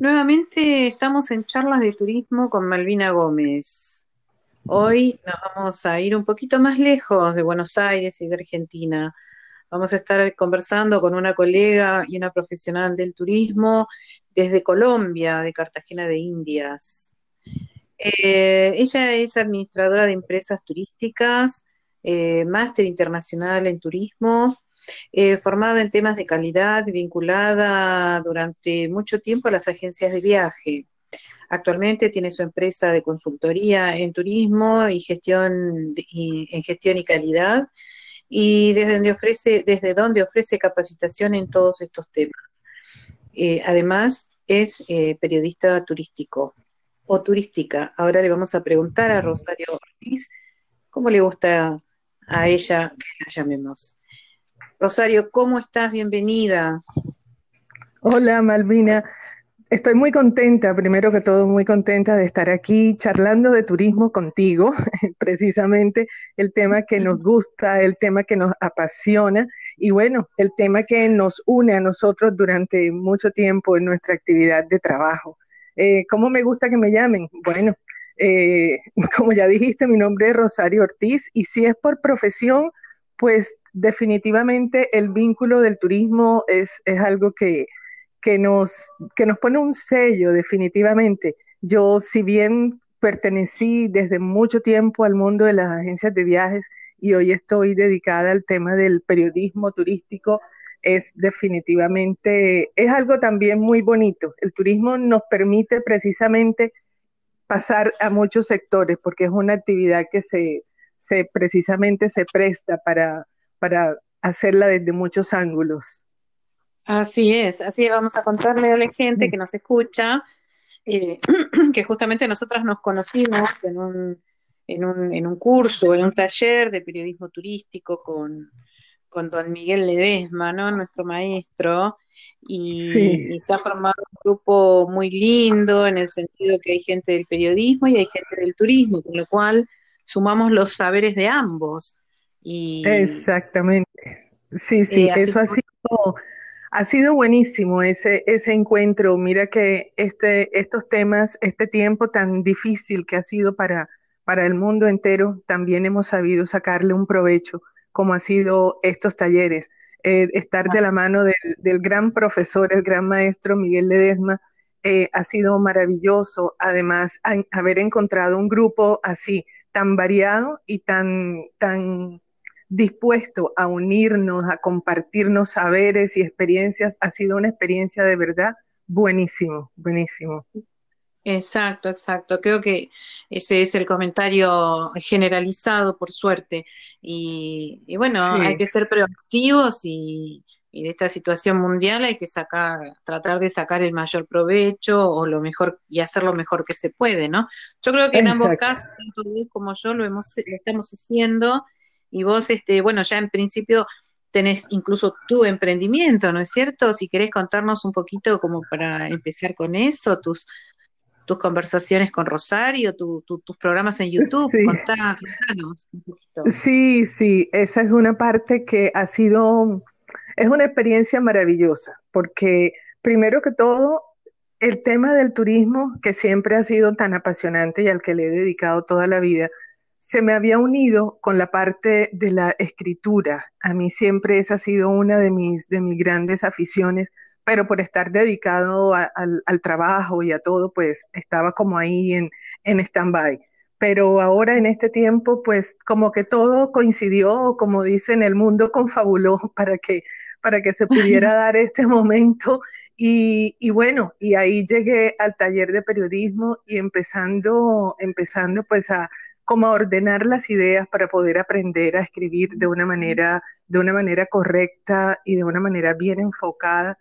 Nuevamente estamos en charlas de turismo con Malvina Gómez. Hoy nos vamos a ir un poquito más lejos de Buenos Aires y de Argentina. Vamos a estar conversando con una colega y una profesional del turismo desde Colombia, de Cartagena de Indias. Eh, ella es administradora de empresas turísticas, eh, máster internacional en turismo, eh, formada en temas de calidad, vinculada durante mucho tiempo a las agencias de viaje. Actualmente tiene su empresa de consultoría en turismo y gestión en gestión y calidad y desde donde ofrece desde donde ofrece capacitación en todos estos temas. Eh, además es eh, periodista turístico o turística. Ahora le vamos a preguntar a Rosario Ortiz cómo le gusta a ella que la llamemos. Rosario, ¿cómo estás? Bienvenida. Hola, Malvina. Estoy muy contenta, primero que todo, muy contenta de estar aquí charlando de turismo contigo, precisamente el tema que nos gusta, el tema que nos apasiona y bueno, el tema que nos une a nosotros durante mucho tiempo en nuestra actividad de trabajo. Eh, ¿Cómo me gusta que me llamen? Bueno, eh, como ya dijiste, mi nombre es Rosario Ortiz y si es por profesión, pues definitivamente el vínculo del turismo es, es algo que, que, nos, que nos pone un sello, definitivamente. Yo, si bien pertenecí desde mucho tiempo al mundo de las agencias de viajes y hoy estoy dedicada al tema del periodismo turístico, es definitivamente, es algo también muy bonito. El turismo nos permite precisamente pasar a muchos sectores porque es una actividad que se, se precisamente se presta para, para hacerla desde muchos ángulos. Así es, así es. Vamos a contarle a la gente que nos escucha eh, que justamente nosotras nos conocimos en un, en, un, en un curso, en un taller de periodismo turístico con, con don Miguel Ledesma, ¿no? nuestro maestro, y, y, se ha formado un grupo muy lindo en el sentido que hay gente del periodismo y hay gente del turismo, con lo cual sumamos los saberes de ambos. Y, Exactamente. Sí, sí, eh, eso ha sido, ha sido buenísimo ese, ese encuentro. Mira que este, estos temas, este tiempo tan difícil que ha sido para, para el mundo entero, también hemos sabido sacarle un provecho, como ha sido estos talleres. Eh, estar de la mano del, del, gran profesor, el gran maestro Miguel Ledesma, eh, ha sido maravilloso. Además, haber encontrado un grupo así, tan variado y tan, tan dispuesto a unirnos, a compartirnos saberes y experiencias, ha sido una experiencia de verdad buenísimo, buenísimo. Exacto, exacto. Creo que ese es el comentario generalizado, por suerte. Y, bueno, hay que ser proactivos y, y de esta situación mundial hay que sacar, tratar de sacar el mayor provecho o lo mejor y hacer lo mejor que se puede, ¿no? Yo creo que en ambos casos, tanto como yo lo hemos, lo estamos haciendo y vos, este, bueno, ya en principio tenés incluso tu emprendimiento, ¿no es cierto? Si querés contarnos un poquito como para empezar con eso, tus tus conversaciones con Rosario, tus programas en YouTube, sí. contanos un poquito. Sí, sí, esa es una parte que ha sido es una experiencia maravillosa, porque primero que todo, el tema del turismo, que siempre ha sido tan apasionante y al que le he dedicado toda la vida, se me había unido con la parte de la escritura. A mí siempre esa ha sido una de mis, de mis grandes aficiones, pero por estar dedicado a, al, al, trabajo y a todo, pues estaba como ahí en, en stand-by pero ahora en este tiempo, pues como que todo coincidió, como dicen, el mundo confabuló para que, para que se pudiera dar este momento. Y, y, bueno, y ahí llegué al taller de periodismo y empezando, empezando pues a como ordenar las ideas para poder aprender a escribir de una manera, de una manera correcta y de una manera bien enfocada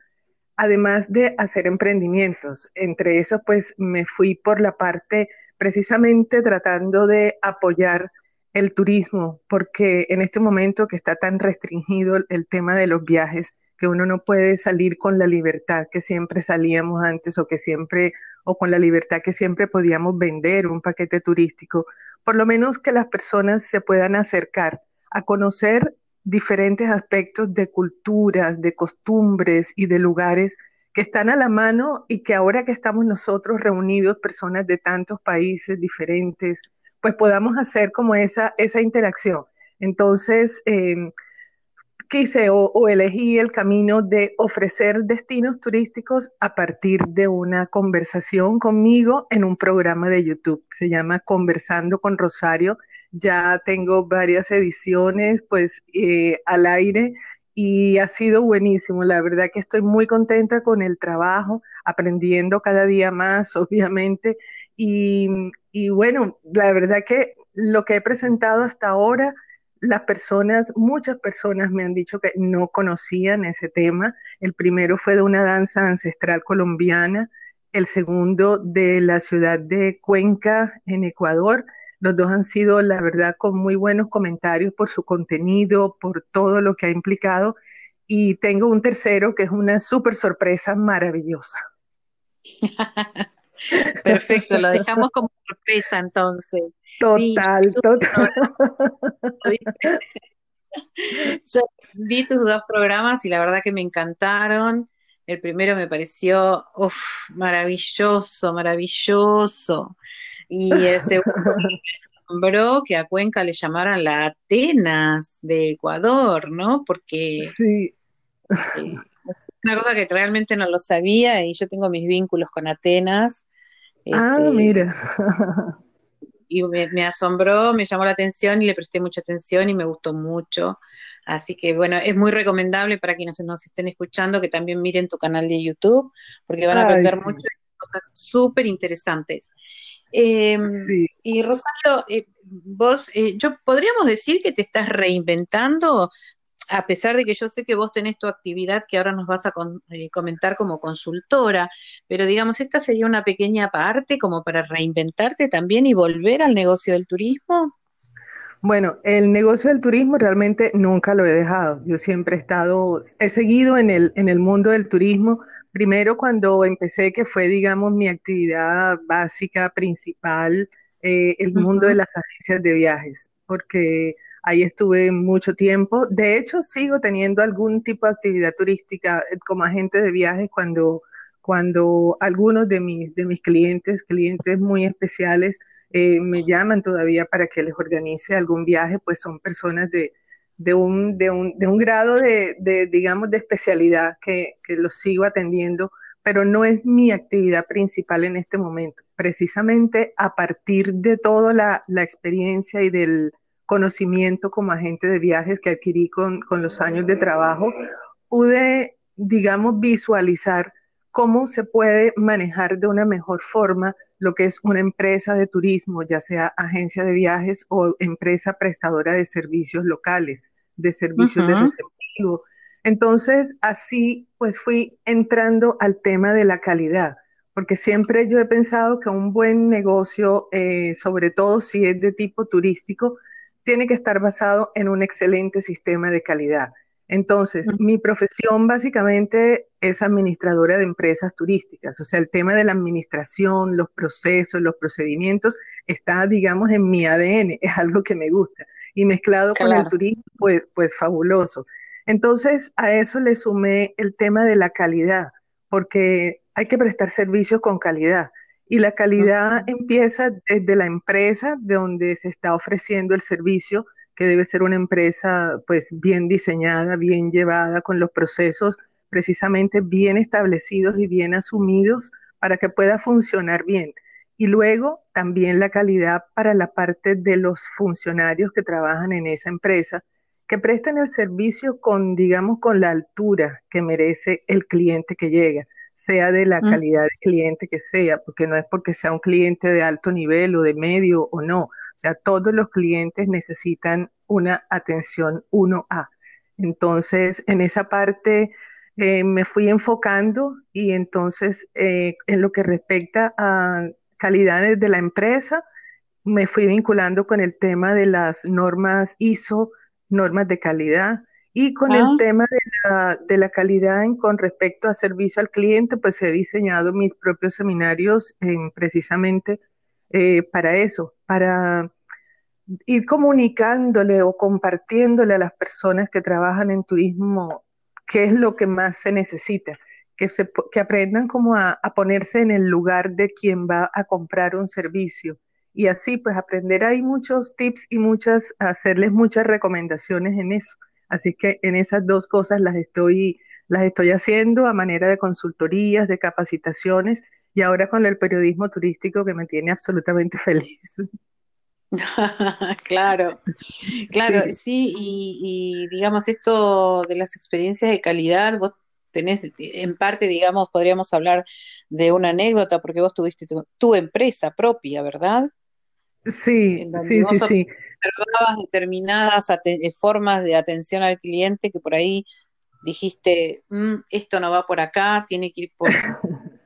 además de hacer emprendimientos. Entre eso, pues me fui por la parte precisamente tratando de apoyar el turismo, porque en este momento que está tan restringido el tema de los viajes, que uno no puede salir con la libertad que siempre salíamos antes o que siempre, o con la libertad que siempre podíamos vender un paquete turístico, por lo menos que las personas se puedan acercar a conocer diferentes aspectos de culturas, de costumbres y de lugares que están a la mano y que ahora que estamos nosotros reunidos, personas de tantos países diferentes, pues podamos hacer como esa, esa interacción. Entonces, eh, quise o, o, elegí el camino de ofrecer destinos turísticos a partir de una conversación conmigo en un programa de YouTube. Se llama Conversando con Rosario. Ya tengo varias ediciones pues eh, al aire y ha sido buenísimo. La verdad que estoy muy contenta con el trabajo, aprendiendo cada día más, obviamente. Y, y bueno, la verdad que lo que he presentado hasta ahora las personas, muchas personas me han dicho que no conocían ese tema. El primero fue de una danza ancestral colombiana, el segundo de la ciudad de Cuenca, en Ecuador. Los dos han sido, la verdad, con muy buenos comentarios por su contenido, por todo lo que ha implicado. Y tengo un tercero que es una súper sorpresa maravillosa. Perfecto, lo dejamos como sorpresa entonces. Total, total. Yo vi tus dos programas y la verdad que me encantaron. El primero me pareció uf, maravilloso, maravilloso. Y el segundo me asombró que a Cuenca le llamaran la Atenas de Ecuador, ¿no? Porque sí. Eh, una cosa que realmente no lo sabía y yo tengo mis vínculos con Atenas. Ah, este, mira. y me, me, asombró, me llamó la atención y le presté mucha atención y me gustó mucho. Así que bueno, es muy recomendable para quienes nos estén escuchando que también miren tu canal de YouTube, porque van a aprender Ay, sí. muchas cosas súper interesantes. Eh, sí. Y Rosario, eh, vos, eh, yo podríamos decir que te estás reinventando a pesar de que yo sé que vos tenés tu actividad que ahora nos vas a con, eh, comentar como consultora, pero digamos, esta sería una pequeña parte como para reinventarte también y volver al negocio del turismo. Bueno, el negocio del turismo realmente nunca lo he dejado. Yo siempre he estado, he seguido en el, en el mundo del turismo. Primero cuando empecé, que fue, digamos, mi actividad básica, principal, eh, el uh -huh. mundo de las agencias de viajes, porque Ahí estuve mucho tiempo. De hecho, sigo teniendo algún tipo de actividad turística eh, como agente de viajes cuando, cuando algunos de mis, de mis clientes, clientes muy especiales, eh, me llaman todavía para que les organice algún viaje, pues son personas de, de, un, de, un, de un grado de, de, digamos, de especialidad que, que los sigo atendiendo, pero no es mi actividad principal en este momento. Precisamente a partir de toda la, la experiencia y del conocimiento como agente de viajes que adquirí con, con los años de trabajo, pude, digamos, visualizar cómo se puede manejar de una mejor forma lo que es una empresa de turismo, ya sea agencia de viajes o empresa prestadora de servicios locales, de servicios uh -huh. de receptivo. Entonces, así pues fui entrando al tema de la calidad, porque siempre yo he pensado que un buen negocio, eh, sobre todo si es de tipo turístico, tiene que estar basado en un excelente sistema de calidad. Entonces, uh -huh. mi profesión básicamente es administradora de empresas turísticas, o sea, el tema de la administración, los procesos, los procedimientos, está, digamos, en mi ADN, es algo que me gusta. Y mezclado claro. con el turismo, pues, pues fabuloso. Entonces, a eso le sumé el tema de la calidad, porque hay que prestar servicios con calidad. Y la calidad uh -huh. empieza desde la empresa de donde se está ofreciendo el servicio, que debe ser una empresa pues bien diseñada, bien llevada, con los procesos precisamente bien establecidos y bien asumidos para que pueda funcionar bien. Y luego también la calidad para la parte de los funcionarios que trabajan en esa empresa, que prestan el servicio con, digamos, con la altura que merece el cliente que llega sea de la calidad de cliente que sea, porque no es porque sea un cliente de alto nivel o de medio o no. O sea, todos los clientes necesitan una atención 1A. Entonces, en esa parte eh, me fui enfocando y entonces eh, en lo que respecta a calidades de la empresa, me fui vinculando con el tema de las normas ISO, normas de calidad, y con ah. el tema de la, de la calidad en, con respecto a servicio al cliente, pues he diseñado mis propios seminarios en, precisamente eh, para eso, para ir comunicándole o compartiéndole a las personas que trabajan en turismo qué es lo que más se necesita. que, se, que aprendan como a, a, ponerse en el lugar de quien va a comprar un servicio. Y así, pues aprender hay muchos tips y muchas, hacerles muchas recomendaciones en eso. Así que en esas dos cosas las estoy, las estoy haciendo a manera de consultorías, de capacitaciones y ahora con el periodismo turístico que me tiene absolutamente feliz. claro, claro, sí, y, y, digamos esto de las experiencias de calidad, vos tenés, en parte, digamos, podríamos hablar de una anécdota porque vos tuviste tu, empresa propia, ¿verdad? Sí, sí, sí, sí. Observabas determinadas eh, formas de atención al cliente que por ahí dijiste, mm, esto no va por acá, tiene que ir por...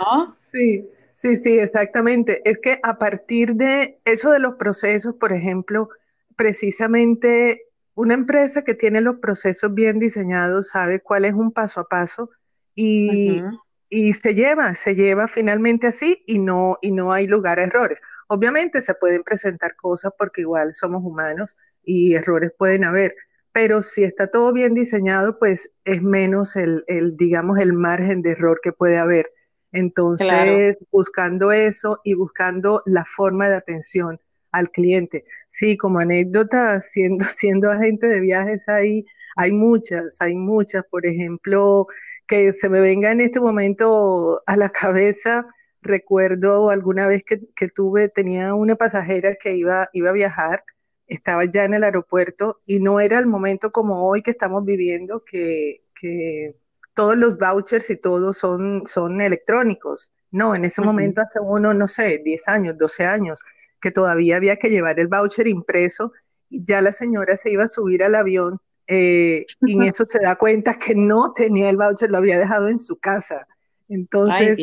¿No? Sí, sí, sí, exactamente. Es que a partir de eso de los procesos, por ejemplo, precisamente una empresa que tiene los procesos bien diseñados sabe cuál es un paso a paso y, y se lleva, se lleva finalmente así y no, y no hay lugar a errores. Obviamente se pueden presentar cosas porque igual somos humanos y errores pueden haber, pero si está todo bien diseñado, pues es menos el, el digamos, el margen de error que puede haber. Entonces, buscando eso y buscando la forma de atención al cliente. Sí, como anécdota, siendo, siendo agente de viajes hay, hay muchas, hay muchas. Por ejemplo, que se me venga en este momento a la cabeza, recuerdo alguna vez que, que tuve, tenía una pasajera que iba, iba a viajar, estaba ya en el aeropuerto y no era el momento como hoy que estamos viviendo, que, que todos los vouchers y todo son, son electrónicos. No, en ese momento hace uno, no sé, 10 años, 12 años, que todavía había que llevar el voucher impreso, y ya la señora se iba a subir al avión eh, y en eso se da cuenta que no tenía el voucher, lo había dejado en su casa. Entonces,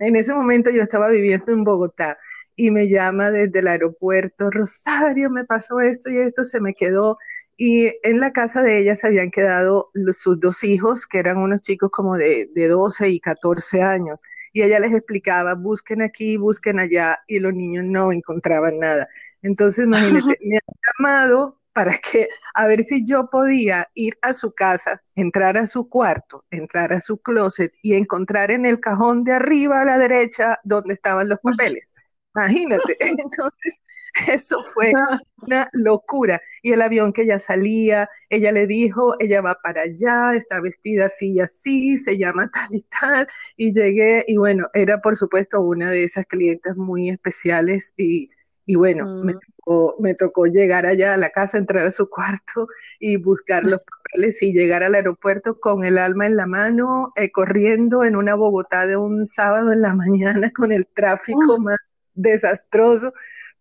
en ese momento yo estaba viviendo en Bogotá y me llama desde el aeropuerto, Rosario, me pasó esto y esto, se me quedó. Y en la casa de ella se habían quedado sus dos hijos, que eran unos chicos como de, de 12 y 14 años y ella les explicaba, busquen aquí, busquen allá, y los niños no encontraban nada. Entonces, imagínate, me han llamado para que, a ver si yo podía ir a su casa, entrar a su cuarto, entrar a su closet y encontrar en el cajón de arriba a la derecha donde estaban los papeles. Imagínate. Entonces, Eso fue una locura. Y el avión que ya salía, ella le dijo, ella va para allá, está vestida así y así, se llama tal y tal. Y llegué, y bueno, era por supuesto una de esas clientes muy especiales y, y bueno, me, mm. tocó, me, tocó, llegar allá a la casa, entrar a su cuarto y buscar los papeles y llegar al aeropuerto con el alma en la mano, eh, corriendo en una Bogotá de un sábado en la mañana con el tráfico más desastroso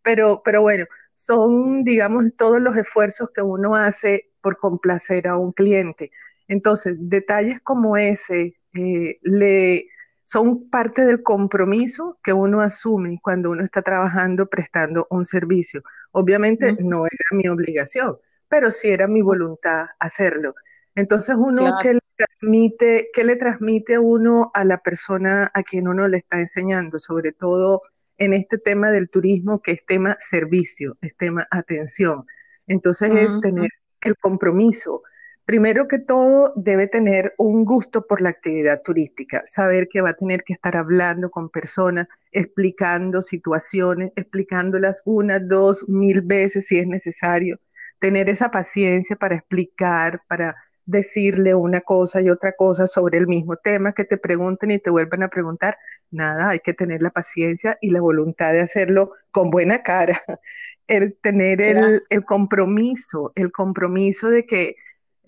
pero, pero bueno, son, digamos, todos los esfuerzos que uno hace por complacer a un cliente. Entonces, detalles como ese eh, le, son parte del compromiso que uno asume cuando uno está trabajando, prestando un servicio. Obviamente no era mi obligación, pero sí era mi voluntad hacerlo. Entonces, uno que le transmite, ¿qué le transmite uno a la persona a quien uno le está enseñando? Sobre todo en este tema del turismo que es tema servicio, es tema atención. Entonces es tener el compromiso. Primero que todo, debe tener un gusto por la actividad turística, saber que va a tener que estar hablando con personas, explicando situaciones, explicándolas una, dos, mil veces si es necesario, tener esa paciencia para explicar, para decirle una cosa y otra cosa sobre el mismo tema, que te pregunten y te vuelvan a preguntar. Nada, hay que tener la paciencia y la voluntad de hacerlo con buena cara, el tener el, el compromiso, el compromiso de que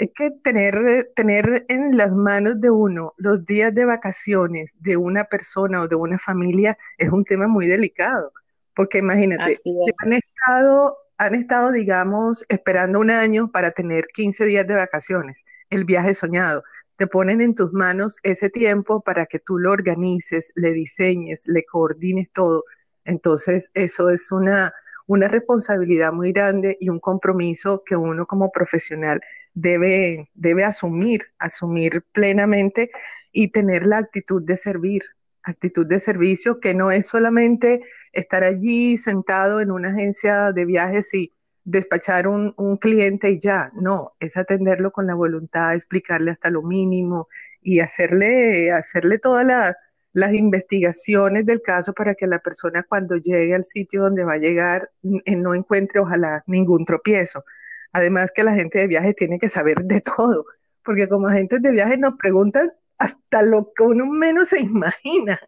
es que tener, tener en las manos de uno los días de vacaciones de una persona o de una familia es un tema muy delicado, porque imagínate, han estado han estado, digamos, esperando un año para tener 15 días de vacaciones, el viaje soñado. Te ponen en tus manos ese tiempo para que tú lo organices, le diseñes, le coordines todo. Entonces, eso es una, una responsabilidad muy grande y un compromiso que uno como profesional debe, debe asumir, asumir plenamente y tener la actitud de servir, actitud de servicio que no es solamente estar allí sentado en una agencia de viajes y despachar un, un, cliente y ya, no, es atenderlo con la voluntad, explicarle hasta lo mínimo y hacerle, hacerle todas las investigaciones del caso para que la persona cuando llegue al sitio donde va a llegar eh, no encuentre ojalá ningún tropiezo. Además que la gente de viaje tiene que saber de todo, porque como agentes de viaje nos preguntan hasta lo que uno menos se imagina.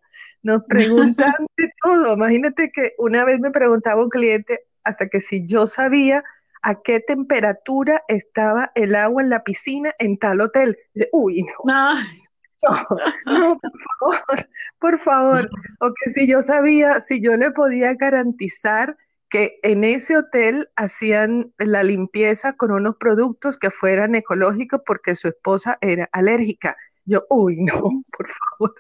Nos preguntan de todo. Imagínate que una vez me preguntaba un cliente hasta que si yo sabía a qué temperatura estaba el agua en la piscina en tal hotel. Uy, no. No, por favor, por favor. O que si yo sabía, si yo le podía garantizar que en ese hotel hacían la limpieza con unos productos que fueran ecológicos porque su esposa era alérgica. Yo, uy, no, por favor.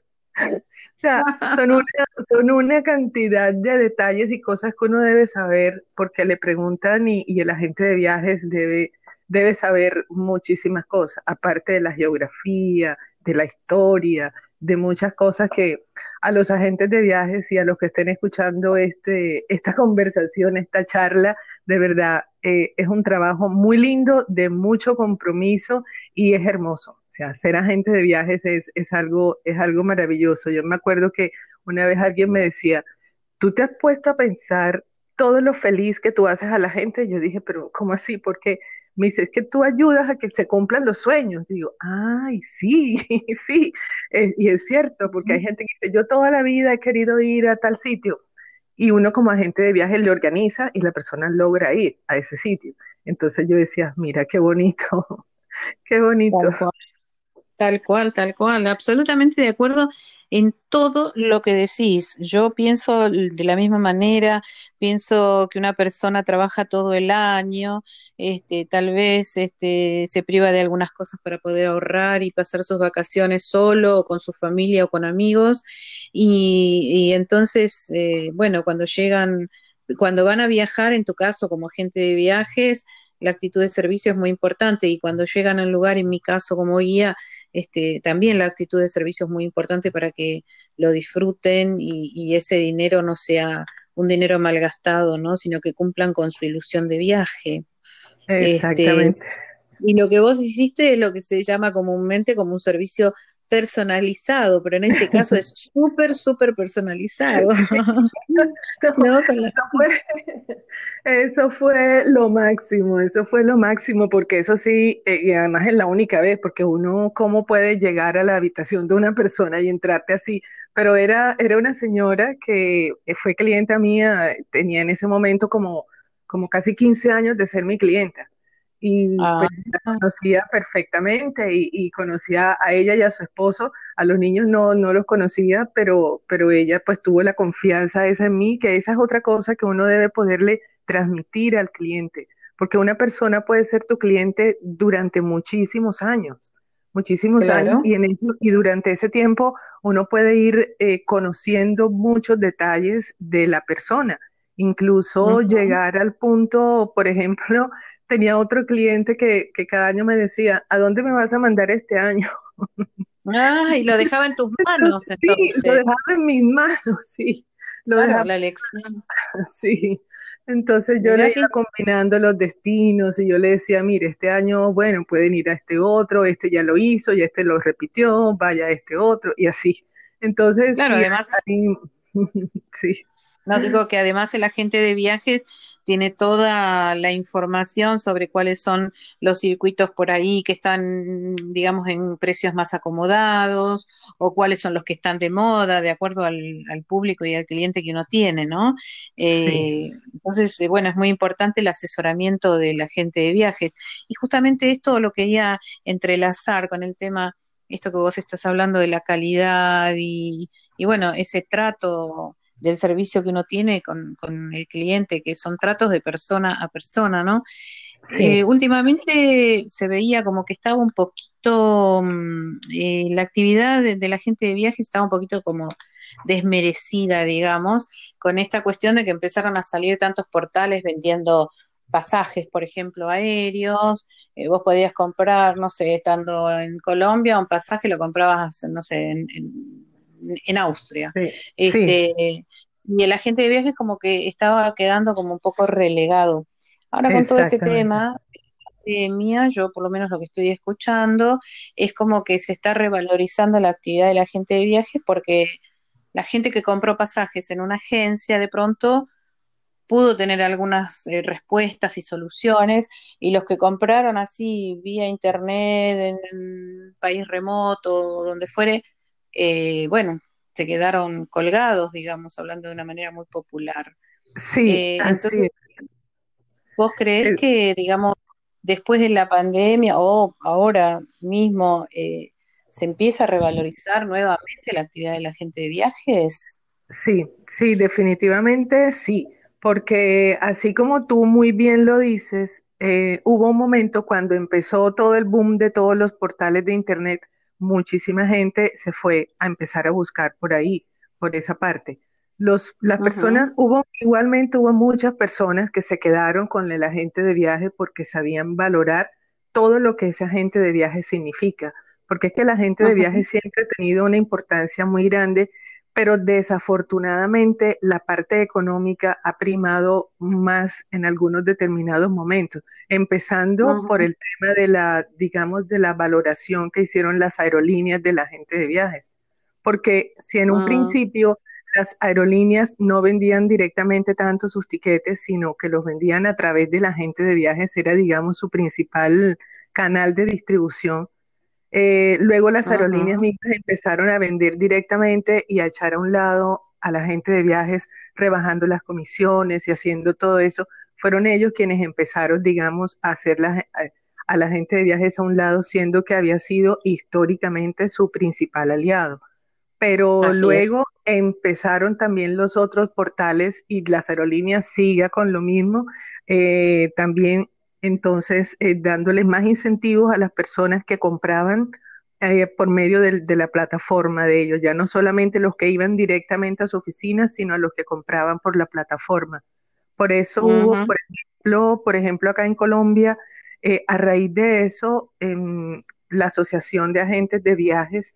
O sea, son una, son una cantidad de detalles y cosas que uno debe saber porque le preguntan y, y el agente de viajes debe, debe saber muchísimas cosas, aparte de la geografía, de la historia, de muchas cosas que a los agentes de viajes y a los que estén escuchando este, esta conversación, esta charla, de verdad eh, es un trabajo muy lindo, de mucho compromiso y es hermoso. O sea, ser agente de viajes es, es, algo, es algo maravilloso. Yo me acuerdo que una vez alguien me decía, tú te has puesto a pensar todo lo feliz que tú haces a la gente. Yo dije, pero ¿cómo así? Porque me dice, es que tú ayudas a que se cumplan los sueños. digo, ay, sí, sí. Eh, y es cierto, porque hay gente que dice, yo toda la vida he querido ir a tal sitio y uno como agente de viaje le organiza y la persona logra ir a ese sitio. Entonces yo decía, mira qué bonito, qué bonito. Tal cual, tal cual, absolutamente de acuerdo en todo lo que decís. Yo pienso de la misma manera, pienso que una persona trabaja todo el año, este, tal vez este, se priva de algunas cosas para poder ahorrar y pasar sus vacaciones solo o con su familia o con amigos. Y, entonces, eh, bueno, cuando llegan, cuando van a viajar, en tu caso como agente de viajes, la actitud de servicio es muy importante y cuando llegan al lugar, en mi caso como guía, este, también la actitud de servicio es muy importante para que lo disfruten y, ese dinero no sea un dinero malgastado, ¿no? sino que cumplan con su ilusión de viaje. Este, Exactamente. y lo que vos hiciste es lo que se llama comúnmente como un servicio personalizado, pero en este caso es súper, súper personalizado. eso, fue, lo máximo, eso fue lo máximo, porque eso sí, eh, y además es la única vez, porque uno, ¿cómo puede llegar a la habitación de una persona y entrarte así? Pero era, era una señora que fue clienta mía, tenía en ese momento como, como casi 15 años de ser mi clienta y ah. pues, la conocía perfectamente y, conocía a ella y a su esposo. A los niños no, no los conocía, pero, pero ella pues tuvo la confianza esa en mí, que esa es otra cosa que uno debe poderle transmitir al cliente, porque una persona puede ser tu cliente durante muchísimos años, muchísimos años, y, en y durante ese tiempo uno puede ir eh, conociendo muchos detalles de la persona incluso llegar al punto, por ejemplo, tenía otro cliente que, cada año me decía, ¿a dónde me vas a mandar este año? Ah, y lo dejaba en tus manos entonces. Sí, lo dejaba en mis manos, sí. Lo dejaba... la elección. Sí. Entonces yo le iba combinando los destinos y yo le decía, mire, este año, bueno, pueden ir a este otro, este ya lo hizo y este lo repitió, vaya a este otro y así. Entonces, claro, además, sí. No digo que además el agente de viajes tiene toda la información sobre cuáles son los circuitos por ahí que están, digamos, en precios más acomodados o cuáles son los que están de moda de acuerdo al, público y al cliente que uno tiene, ¿no? Eh, entonces, eh, bueno, es muy importante el asesoramiento del agente de viajes. Y justamente esto lo quería entrelazar con el tema, esto que vos estás hablando de la calidad y, y bueno, ese trato del servicio que uno tiene con, el cliente, que son tratos de persona a persona, ¿no? Eh, últimamente se veía como que estaba un poquito, mm, eh, la actividad de, la gente de viaje estaba un poquito como desmerecida, digamos, con esta cuestión de que empezaron a salir tantos portales vendiendo pasajes, por ejemplo, aéreos, eh, vos podías comprar, no sé, estando en Colombia, un pasaje lo comprabas, no sé, en en Austria. este, Y el agente de viajes como que estaba quedando como un poco relegado. Ahora con todo este tema, pandemia, yo por lo menos lo que estoy escuchando, es como que se está revalorizando la actividad de la gente de viaje porque la gente que compró pasajes en una agencia de pronto pudo tener algunas eh, respuestas y soluciones y los que compraron así vía internet en un país remoto, donde fuere, eh, bueno, se quedaron colgados, digamos, hablando de una manera muy popular. Sí, eh, entonces, ¿vos crees que, digamos, después de la pandemia o ahora mismo se empieza a revalorizar nuevamente la actividad de la gente de viajes? Sí, sí, definitivamente sí, porque así como tú muy bien lo dices, eh, hubo un momento cuando empezó todo el boom de todos los portales de Internet, muchísima gente se fue a empezar a buscar por ahí, por esa parte. Los, las personas, hubo igualmente hubo muchas personas que se quedaron con el agente de viaje porque sabían valorar todo lo que ese agente de viaje significa porque es que la gente de viaje siempre ha tenido una importancia muy grande, pero desafortunadamente la parte económica ha primado más en algunos determinados momentos, empezando por el tema de la, digamos, de la valoración que hicieron las aerolíneas de la gente de viajes. Porque si en un ah. principio las aerolíneas no vendían directamente tanto sus tiquetes, sino que los vendían a través de la gente de viajes, era, digamos, su principal canal de distribución. Eh, luego las aerolíneas mixtas empezaron a vender directamente y a echar a un lado a la gente de viajes, rebajando las comisiones y haciendo todo eso. Fueron ellos quienes empezaron, digamos, a hacer a la gente de viajes a un lado, siendo que había sido históricamente su principal aliado. Pero luego empezaron también los otros portales y las aerolíneas siga con lo mismo. Eh, también entonces eh, dándoles más incentivos a las personas que compraban eh, por medio de, la plataforma de ellos, ya no solamente los que iban directamente a su oficina, sino a los que compraban por la plataforma. Por eso hubo, por ejemplo, por ejemplo, acá en Colombia, eh, a raíz de eso, la Asociación de Agentes de Viajes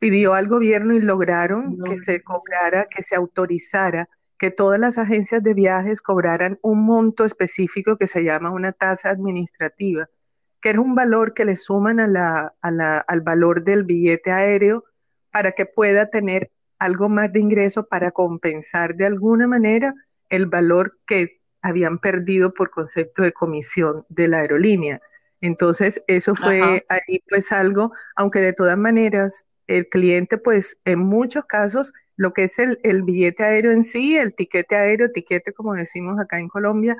pidió al gobierno y lograron que se cobrara, que se autorizara que todas las agencias de viajes cobraran un monto específico que se llama una tasa administrativa, que es un valor que le suman a la, al valor del billete aéreo para que pueda tener algo más de ingreso para compensar de alguna manera el valor que habían perdido por concepto de comisión de la aerolínea. Entonces, eso fue ahí pues algo, aunque de todas maneras el cliente pues en muchos casos lo que es el, billete aéreo en sí, el tiquete aéreo, tiquete como decimos acá en Colombia,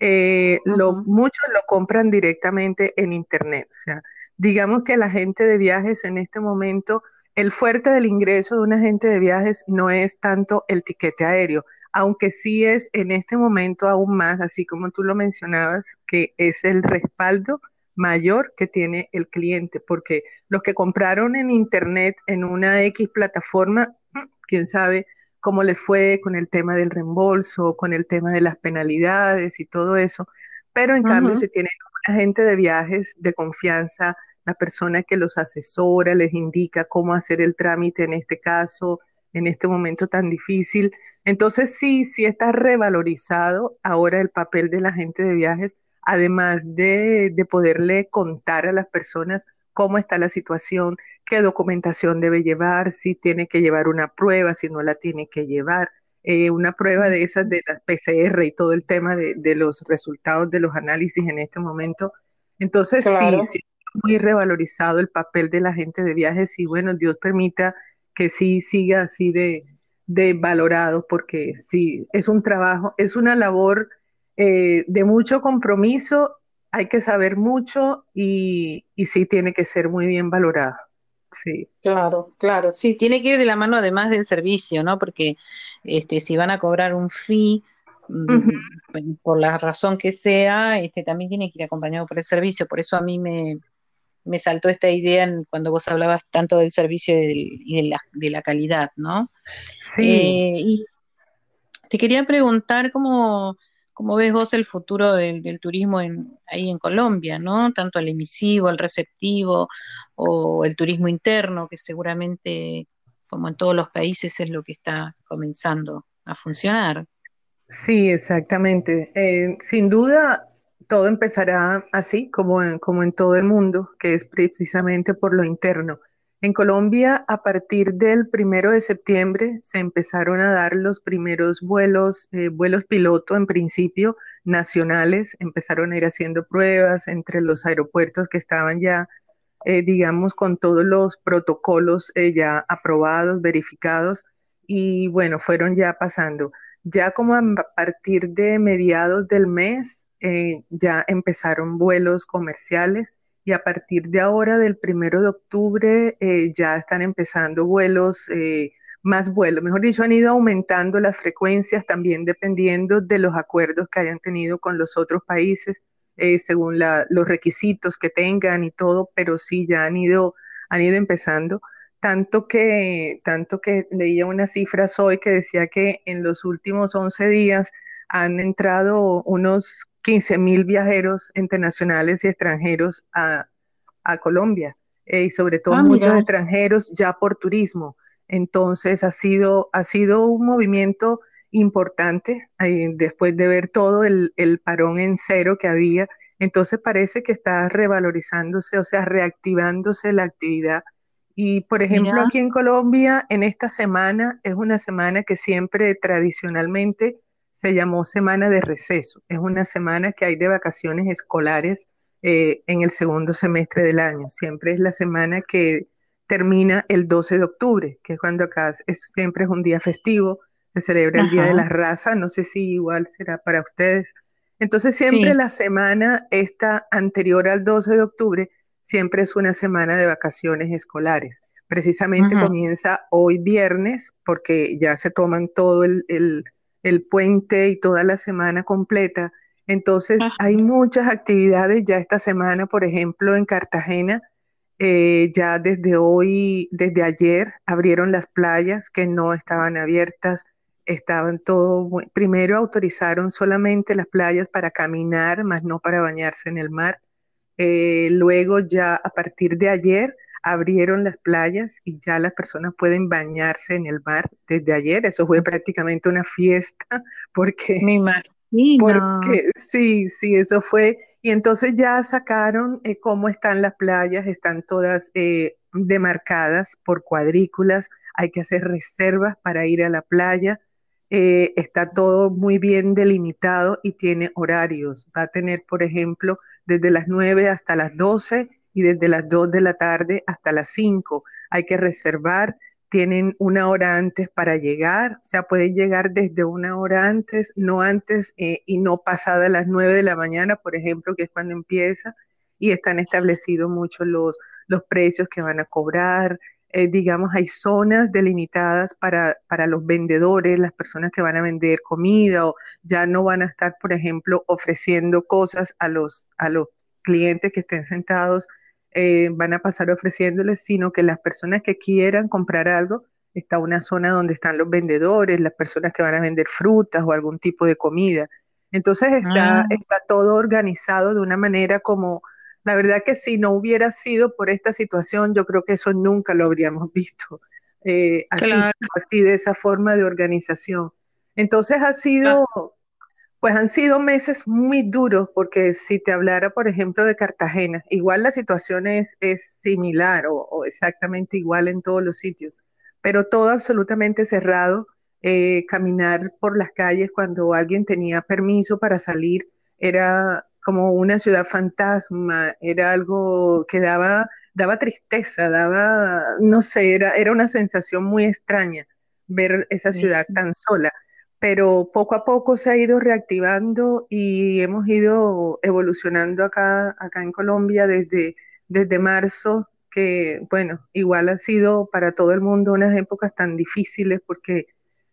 eh, lo, muchos lo compran directamente en Internet. O sea, digamos que la gente de viajes en este momento, el fuerte del ingreso de un agente de viajes no es tanto el tiquete aéreo, aunque sí es en este momento aún más, así como tú lo mencionabas, que es el respaldo mayor que tiene el cliente, porque los que compraron en Internet en una X plataforma quién sabe cómo le fue con el tema del reembolso, con el tema de las penalidades y todo eso. Pero en cambio, si tienen una gente de viajes de confianza, la persona que los asesora, les indica cómo hacer el trámite en este caso, en este momento tan difícil. Entonces sí, sí está revalorizado ahora el papel de la gente de viajes, además de, de poderle contar a las personas cómo está la situación, qué documentación debe llevar, si tiene que llevar una prueba, si no la tiene que llevar. Eh, una prueba de esas de las PCR y todo el tema de, los resultados de los análisis en este momento. Entonces, sí, sí, muy revalorizado el papel de la gente de viajes y bueno, Dios permita que sí siga así de, de valorado, porque sí, es un trabajo, es una labor eh, de mucho compromiso hay que saber mucho y, y sí tiene que ser muy bien valorada. Sí. Claro, claro, sí, tiene que ir de la mano además del servicio, ¿no? Porque este, si van a cobrar un fee, mm, por la razón que sea, este, también tiene que ir acompañado por el servicio. Por eso a mí me, me saltó esta idea cuando vos hablabas tanto del servicio y, de, la, de, la, calidad, ¿no? Sí. Eh, y te quería preguntar cómo, ¿Cómo ves vos el futuro del, turismo ahí en Colombia, ¿no? Tanto el emisivo, el receptivo o el turismo interno, que seguramente, como en todos los países, es lo que está comenzando a funcionar. Sí, exactamente. Eh, sin duda, todo empezará así, como en, como en todo el mundo, que es precisamente por lo interno. En Colombia, a partir del primero de septiembre, se empezaron a dar los primeros vuelos, eh, vuelos piloto en principio, nacionales, empezaron a ir haciendo pruebas entre los aeropuertos que estaban ya, eh, digamos, con todos los protocolos eh, ya aprobados, verificados, y bueno, fueron ya pasando. Ya como a partir de mediados del mes, ya empezaron vuelos comerciales y a partir de ahora, del primero de octubre, eh, ya están empezando vuelos, eh, más vuelos, mejor dicho, han ido aumentando las frecuencias también dependiendo de los acuerdos que hayan tenido con los otros países, eh, según los requisitos que tengan y todo, pero sí ya han ido, han ido empezando. Tanto que, tanto que leía unas cifras hoy que decía que en los últimos 11 días han entrado unos 15 mil viajeros internacionales y extranjeros a, Colombia, eh, y sobre todo ah, muchos extranjeros ya por turismo. Entonces ha sido, ha sido un movimiento importante eh, después de ver todo el, parón en cero que había. Entonces parece que está revalorizándose, o sea, reactivándose la actividad. Y por ejemplo, aquí en Colombia, en esta semana, es una semana que siempre tradicionalmente se llamó semana de receso. Es una semana que hay de vacaciones escolares eh, en el segundo semestre del año. Siempre es la semana que termina el 12 de octubre, que es cuando acá es, siempre es un día festivo, se celebra el Día de la Raza, no sé si igual será para ustedes. Entonces siempre la semana esta anterior al 12 de octubre siempre es una semana de vacaciones escolares. Precisamente comienza hoy viernes porque ya se toman todo el el puente y toda la semana completa. Entonces, hay muchas actividades ya esta semana, por ejemplo, en Cartagena, eh, ya desde hoy, desde ayer, abrieron las playas que no estaban abiertas, estaban todo, primero autorizaron solamente las playas para caminar, más no para bañarse en el mar. Eh, luego ya a partir de ayer abrieron las playas y ya las personas pueden bañarse en el mar desde ayer. Eso fue prácticamente una fiesta porque... Me imagino. Porque sí, sí, eso fue. Y entonces ya sacaron eh, cómo están las playas, están todas eh, demarcadas por cuadrículas, hay que hacer reservas para ir a la playa. Eh, está todo muy bien delimitado y tiene horarios. Va a tener, por ejemplo, desde las 9 hasta las 12 y desde las 2 de la tarde hasta las 5 hay que reservar, tienen una hora antes para llegar, o sea, pueden llegar desde una hora antes, no antes eh, y no pasada las 9 de la mañana, por ejemplo, que es cuando empieza, y están establecidos mucho los, los precios que van a cobrar, eh, digamos, hay zonas delimitadas para, para los vendedores, las personas que van a vender comida o ya no van a estar, por ejemplo, ofreciendo cosas a los, a los clientes que estén sentados eh, van a pasar ofreciéndoles, sino que las personas que quieran comprar algo, está una zona donde están los vendedores, las personas que van a vender frutas o algún tipo de comida. Entonces está, ah. está todo organizado de una manera como, la verdad que si no hubiera sido por esta situación, yo creo que eso nunca lo habríamos visto. Eh, así, así, de esa forma de organización. Entonces ha sido. Pues han sido meses muy duros porque si te hablara, por ejemplo, de Cartagena, igual la situación es, similar o, exactamente igual en todos los sitios, pero todo absolutamente cerrado. Eh, caminar por las calles cuando alguien tenía permiso para salir era como una ciudad fantasma, era algo que daba, daba tristeza, daba, no sé, era, era una sensación muy extraña ver esa ciudad tan sola pero poco a poco se ha ido reactivando y hemos ido evolucionando acá, acá en Colombia desde, desde marzo, que bueno, igual ha sido para todo el mundo unas épocas tan difíciles porque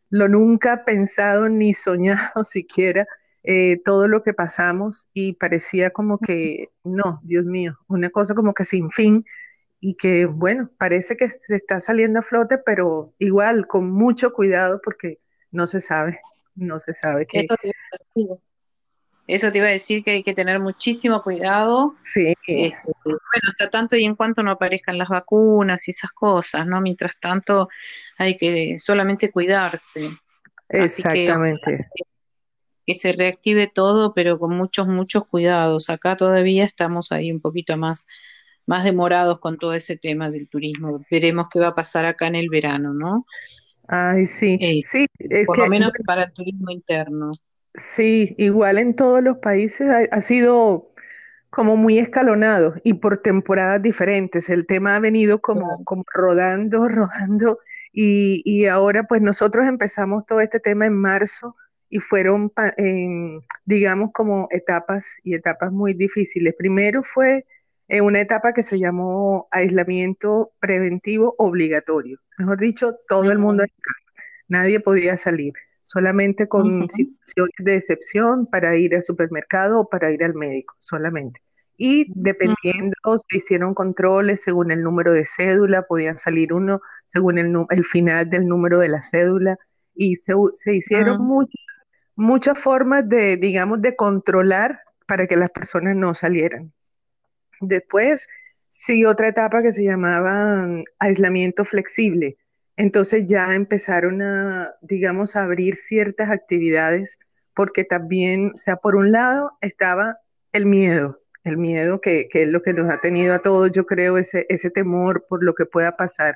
lo nunca pensado ni soñado siquiera eh, todo lo que pasamos y parecía como que, no, Dios mío, una cosa como que sin fin y que bueno, parece que se está saliendo a flote, pero igual con mucho cuidado porque no se sabe, no se sabe qué. Eso te, iba a decir que hay que tener muchísimo cuidado. Sí. Este, bueno, hasta tanto y en cuanto no aparezcan las vacunas y esas cosas, ¿no? Mientras tanto hay que solamente cuidarse. Exactamente. que se reactive todo, pero con muchos, muchos cuidados. Acá todavía estamos ahí un poquito más, más demorados con todo ese tema del turismo. Veremos qué va a pasar acá en el verano, ¿no? Ay, sí, Eh, sí, es por lo que, menos para el turismo interno. sí, igual en todos los países ha, ha sido como muy escalonado y por temporadas diferentes. El tema ha venido como, como rodando, rodando y, y ahora pues nosotros empezamos todo este tema en marzo y fueron, en, digamos, como etapas y etapas muy difíciles. Primero fue eh, una etapa que se llamó aislamiento preventivo obligatorio. Mejor dicho, todo el mundo en casa, nadie podía salir, solamente con situaciones de excepción para ir al supermercado o para ir al médico, solamente. Y dependiendo, se hicieron controles según el número de cédula, podían salir uno según el, el final del número de la cédula, y se, se hicieron muchas, muchas formas de, digamos, de controlar para que las personas no salieran. Después siguió otra etapa que se llamaba aislamiento flexible. Entonces ya empezaron a, digamos, a abrir ciertas actividades porque también, o sea, por un lado estaba el miedo, el miedo que, que es lo que nos ha tenido a todos, yo creo, ese, ese temor por lo que pueda pasar.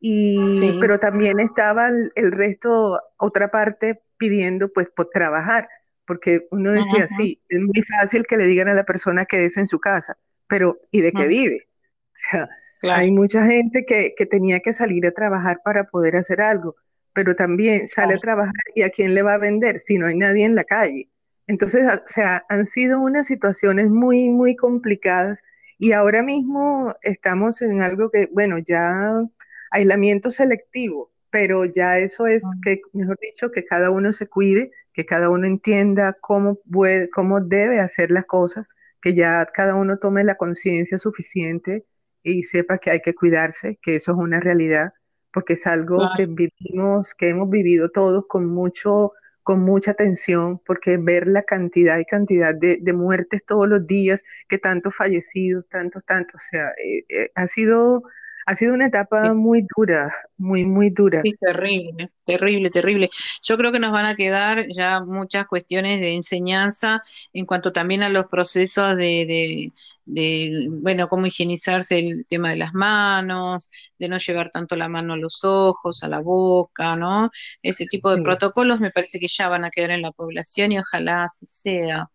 Y, Sí. pero también estaba el, el resto, otra parte pidiendo pues por trabajar, porque uno decía, ujú, sí, es muy fácil que le digan a la persona que es en su casa, pero ¿y de qué vive? O sea, Claro, hay mucha gente que, que tenía que salir a trabajar para poder hacer algo, pero también sale a claro. trabajar y a quién le va a vender si no hay nadie en la calle. Entonces, o sea, han sido unas situaciones muy, muy complicadas y ahora mismo estamos en algo que, bueno, ya aislamiento selectivo, pero ya eso es que, mejor dicho, que cada uno se cuide, que cada uno entienda cómo puede, cómo debe hacer las cosas, que ya cada uno tome la conciencia suficiente y sepa que hay que cuidarse, que eso es una realidad, porque es algo que vivimos, que hemos vivido todos con mucho, con mucha tensión, porque ver la cantidad y cantidad de, de muertes todos los días, que tantos fallecidos, tantos, tantos, o sea, eh, eh, ha sido, ha sido una etapa muy dura, muy, muy dura. Sí, terrible, terrible, terrible. Yo creo que nos van a quedar ya muchas cuestiones de enseñanza en cuanto también a los procesos de, de, de, bueno, cómo higienizarse el tema de las manos, de no llevar tanto la mano a los ojos, a la boca, ¿no? Ese tipo de Sí, protocolos me parece que ya van a quedar en la población y ojalá así sea.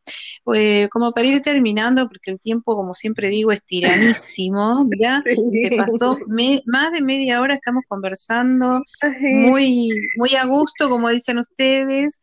Eh, como para ir terminando, porque el tiempo, como siempre digo, es tiranísimo, ya se pasó me- más de media hora, estamos conversando muy, muy a gusto, como dicen ustedes.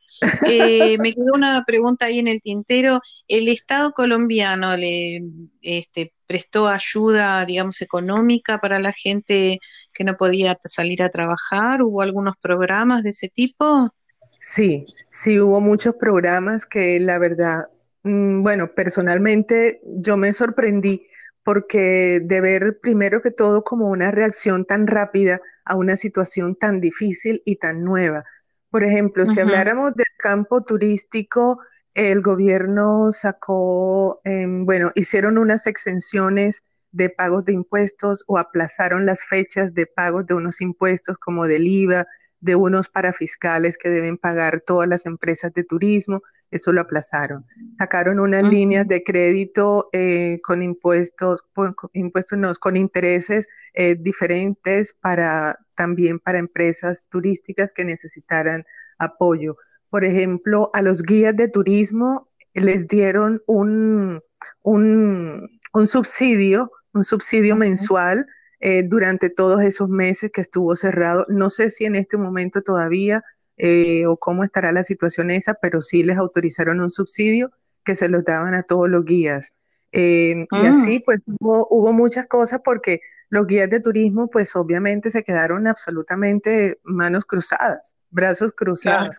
Eh, me quedó una pregunta ahí en el tintero. ¿El Estado colombiano le este, prestó ayuda, digamos, económica para la gente que no podía salir a trabajar? ¿Hubo algunos programas de ese tipo? Sí, sí hubo muchos programas que la verdad, mm, bueno, personalmente yo me sorprendí porque de ver primero que todo como una reacción tan rápida a una situación tan difícil y tan nueva. Por ejemplo, si habláramos del campo turístico, el gobierno sacó, em, bueno, hicieron unas exenciones de pagos de impuestos o aplazaron las fechas de pagos de unos impuestos como del IVA de unos parafiscales que deben pagar todas las empresas de turismo, eso lo aplazaron. Sacaron unas líneas de crédito eh, con impuestos, con, con impuestos no, con intereses eh, diferentes para también para empresas turísticas que necesitaran apoyo. Por ejemplo, a los guías de turismo les dieron un, un, un subsidio, un subsidio ujú. mensual eh, durante todos esos meses que estuvo cerrado. No sé si en este momento todavía eh, o cómo estará la situación esa, pero sí les autorizaron un subsidio que se los daban a todos los guías. Eh, y Mm, así pues hubo, hubo muchas cosas porque los guías de turismo pues obviamente se quedaron absolutamente manos cruzadas, brazos cruzados. claro,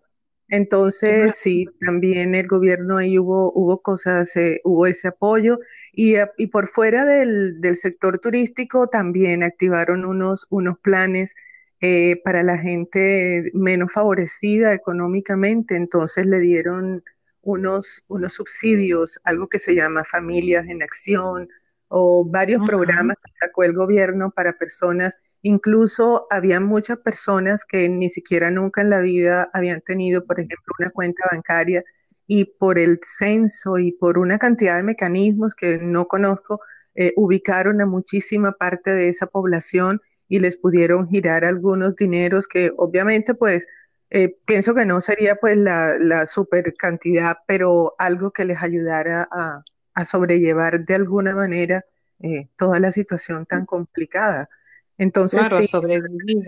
Entonces, sí, también el gobierno ahí hubo, hubo cosas, eh, hubo ese apoyo. Y, eh, y por fuera del, del sector turístico también activaron unos, unos planes eh, para la gente menos favorecida económicamente, entonces le dieron unos, unos subsidios, algo que se llama Familias en Acción o varios programas que sacó el gobierno para personas. Incluso había muchas personas que ni siquiera nunca en la vida habían tenido, por ejemplo, una cuenta bancaria y por el censo y por una cantidad de mecanismos que no conozco, eh, ubicaron a muchísima parte de esa población y les pudieron girar algunos dineros que obviamente pues eh, pienso que no sería pues la, la, super cantidad, pero algo que les ayudara a, a sobrellevar de alguna manera eh, toda la situación tan complicada. Entonces, claro, sí, sobrevivir.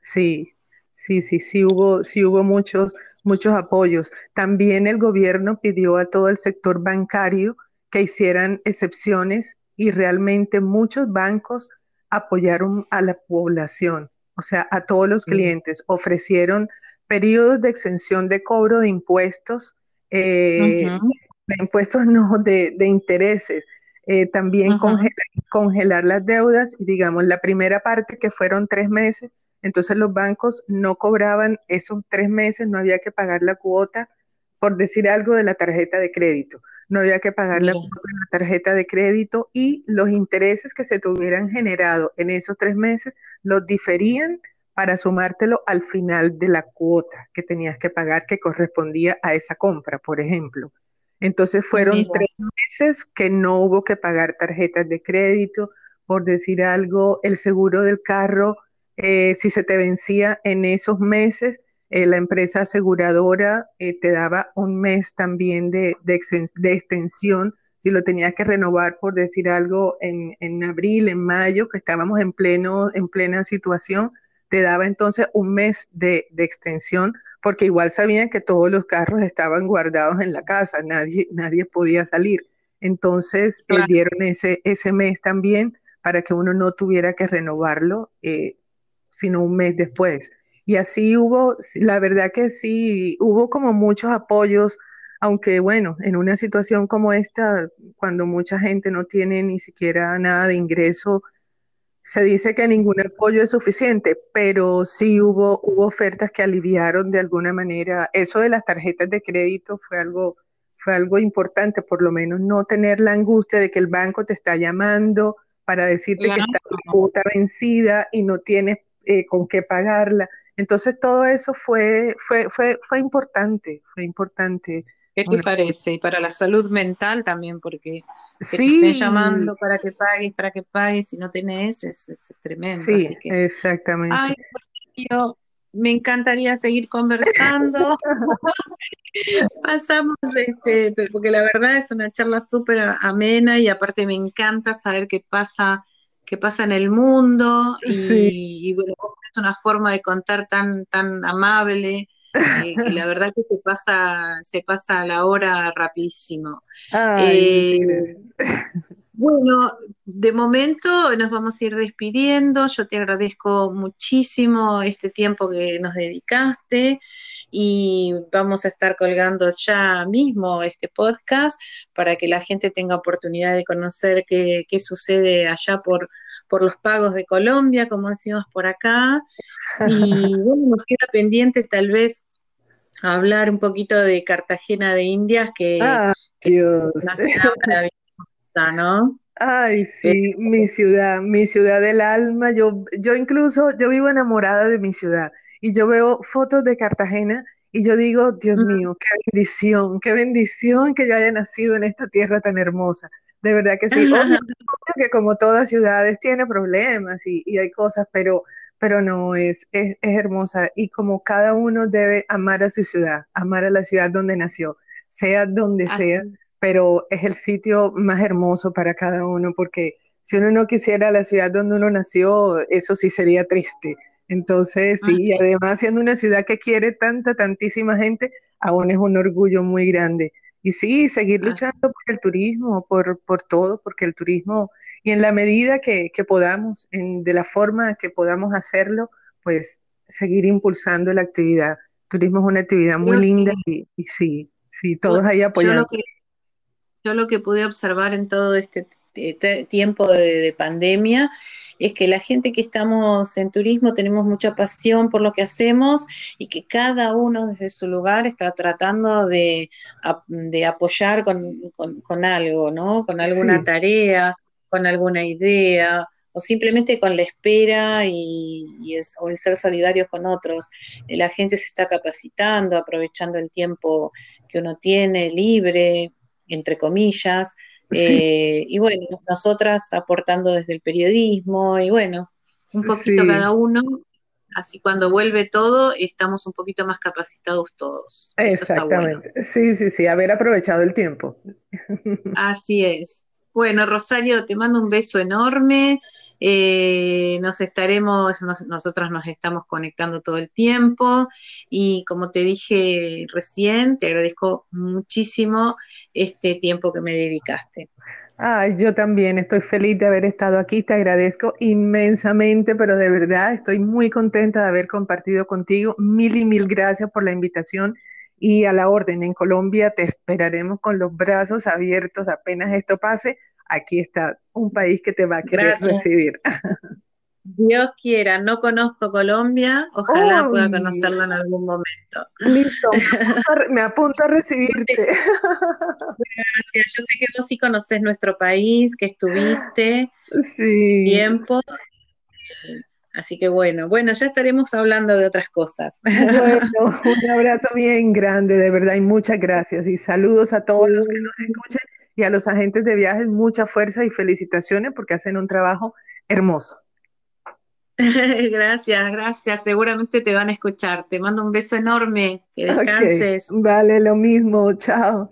Sí, sí, sí, sí hubo, sí hubo muchos, muchos apoyos. También el gobierno pidió a todo el sector bancario que hicieran excepciones y realmente muchos bancos apoyaron a la población, o sea, a todos los clientes, ofrecieron periodos de exención de cobro de impuestos, eh, uh -huh. De impuestos no, de, de intereses, eh, también congelar, las deudas, y digamos, la primera parte que fueron tres meses, entonces los bancos no cobraban esos tres meses, no había que pagar la cuota, por decir algo, de la tarjeta de crédito. No había que pagar la, la tarjeta de crédito y los intereses que se tuvieran generado en esos tres meses los diferían para sumártelo al final de la cuota que tenías que pagar que correspondía a esa compra, por ejemplo. Entonces fueron Mira. tres meses que no hubo que pagar tarjetas de crédito, por decir algo, el seguro del carro, eh, si se te vencía en esos meses, eh, la empresa aseguradora eh, te daba un mes también de, de, de, extensión, si lo tenías que renovar, por decir algo, en, en abril, en mayo, que estábamos en, pleno, en plena situación, te daba entonces un mes de, de, extensión, porque igual sabían que todos los carros estaban guardados en la casa, nadie, nadie podía salir. Entonces eh, claro. dieron ese, ese mes también para que uno no tuviera que renovarlo, eh, sino un mes después. Y así hubo, la verdad que sí, hubo como muchos apoyos, aunque bueno, en una situación como esta, cuando mucha gente no tiene ni siquiera nada de ingreso, se dice que ningún apoyo es suficiente, pero sí hubo, hubo ofertas que aliviaron de alguna manera. Eso de las tarjetas de crédito fue algo, fue algo importante, por lo menos no tener la angustia de que el banco te está llamando para decirte claro. que está tu cuota vencida y no tienes eh, con qué pagarla. Entonces todo eso fue, fue, fue, fue importante, fue importante. ¿Qué te parece? Y para la salud mental también, porque que sí. te estén llamando para que pagues, para que pagues, y no tenés, es, es tremendo. Sí, así que, exactamente. Ay, pues, yo, me encantaría seguir conversando. Pasamos, este, porque la verdad es una charla súper amena y aparte me encanta saber qué pasa, qué pasa en el mundo y, sí. y bueno, es una forma de contar tan, tan amable. Eh, que la verdad que se pasa, se pasa la hora rapidísimo. Ay, eh, bueno, de momento nos vamos a ir despidiendo. Yo te agradezco muchísimo este tiempo que nos dedicaste y vamos a estar colgando ya mismo este podcast para que la gente tenga oportunidad de conocer qué, qué sucede allá por, por los pagos de Colombia, como decimos por acá. Y bueno, nos queda pendiente tal vez hablar un poquito de Cartagena de Indias, que, ah, que Dios. es una ciudad maravillosa, ¿no? Ay, sí, mi ciudad, mi ciudad del alma. Yo, yo incluso, yo vivo enamorada de mi ciudad y yo veo fotos de Cartagena y yo digo, Dios mío, qué bendición, qué bendición que yo haya nacido en esta tierra tan hermosa. De verdad que sí. Obvio que como todas ciudades tiene problemas y, y hay cosas, pero, pero no, es, es, es, hermosa. Y como cada uno debe amar a su ciudad, amar a la ciudad donde nació, sea donde Así. sea, pero es el sitio más hermoso para cada uno, porque si uno no quisiera la ciudad donde uno nació, eso sí sería triste. Entonces, sí, y además siendo una ciudad que quiere tanta, tantísima gente, aún es un orgullo muy grande. Y sí, seguir luchando por el turismo, por, por todo, porque el turismo, y en la medida que, que podamos, en, de la forma que podamos hacerlo, pues seguir impulsando la actividad. El turismo es una actividad muy linda y, y, sí, sí, todos ahí apoyando. Yo lo, que, yo lo que pude observar en todo este tiempo de, de, pandemia es que la gente que estamos en turismo tenemos mucha pasión por lo que hacemos y que cada uno desde su lugar está tratando de, de apoyar con, con, con, algo, ¿no? Con alguna sí. tarea, con alguna idea o simplemente con la espera y, y es, o el ser solidarios con otros. La gente se está capacitando, aprovechando el tiempo que uno tiene, libre, entre comillas. Eh, y bueno, nosotras aportando desde el periodismo y bueno, un poquito cada uno. Así cuando vuelve todo, estamos un poquito más capacitados todos. Exactamente. Sí, sí, sí, haber aprovechado el tiempo. Así es. Bueno, Rosario, te mando un beso enorme. Eh, nos estaremos, nosotras nos estamos conectando todo el tiempo y como te dije recién, te agradezco muchísimo este tiempo que me dedicaste. Ay, yo también estoy feliz de haber estado aquí, te agradezco inmensamente, pero de verdad estoy muy contenta de haber compartido contigo. Mil y mil gracias por la invitación y a la orden. En Colombia te esperaremos con los brazos abiertos apenas esto pase. Aquí está un país que te va a querer recibir. Dios quiera, no conozco Colombia, ojalá pueda conocerlo en algún momento. Listo, me apunto a, recibirte. Gracias, yo sé que vos sí conoces nuestro país, que estuviste sí. tiempo. Así que bueno, bueno, ya estaremos hablando de otras cosas. Bueno, un abrazo bien grande, de verdad, y muchas gracias. Y saludos a todos los que nos escuchan y a los agentes de viajes, mucha fuerza y felicitaciones porque hacen un trabajo hermoso. gracias, gracias. Seguramente te van a escuchar. Te mando un beso enorme. Que descanses. Vale, lo mismo. Chao.